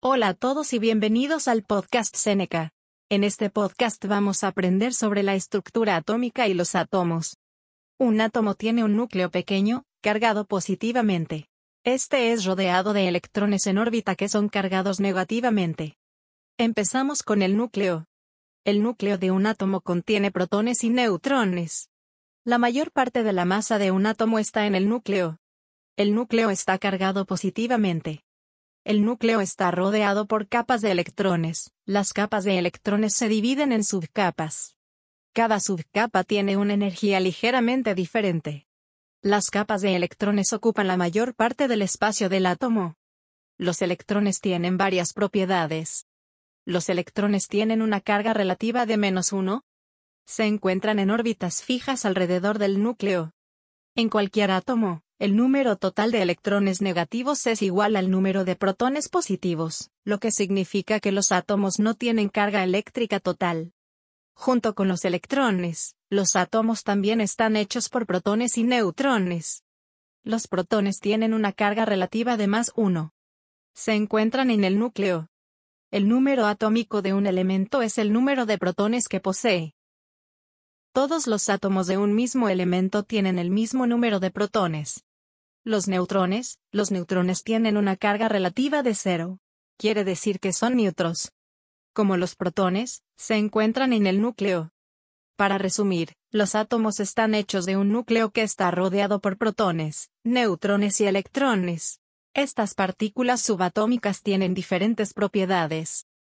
Hola a todos y bienvenidos al podcast Seneca. En este podcast vamos a aprender sobre la estructura atómica y los átomos. Un átomo tiene un núcleo pequeño, cargado positivamente. Este es rodeado de electrones en órbita que son cargados negativamente. Empezamos con el núcleo. El núcleo de un átomo contiene protones y neutrones. La mayor parte de la masa de un átomo está en el núcleo. El núcleo está cargado positivamente. El núcleo está rodeado por capas de electrones. Las capas de electrones se dividen en subcapas. Cada subcapa tiene una energía ligeramente diferente. Las capas de electrones ocupan la mayor parte del espacio del átomo. Los electrones tienen varias propiedades. Los electrones tienen una carga relativa de menos uno. Se encuentran en órbitas fijas alrededor del núcleo. En cualquier átomo, el número total de electrones negativos es igual al número de protones positivos, lo que significa que los átomos no tienen carga eléctrica total. Junto con los electrones, los átomos también están hechos por protones y neutrones. Los protones tienen una carga relativa de más 1. Se encuentran en el núcleo. El número atómico de un elemento es el número de protones que posee. Todos los átomos de un mismo elemento tienen el mismo número de protones. Los neutrones, los neutrones tienen una carga relativa de cero. Quiere decir que son neutros. Como los protones, se encuentran en el núcleo. Para resumir, los átomos están hechos de un núcleo que está rodeado por protones, neutrones y electrones. Estas partículas subatómicas tienen diferentes propiedades.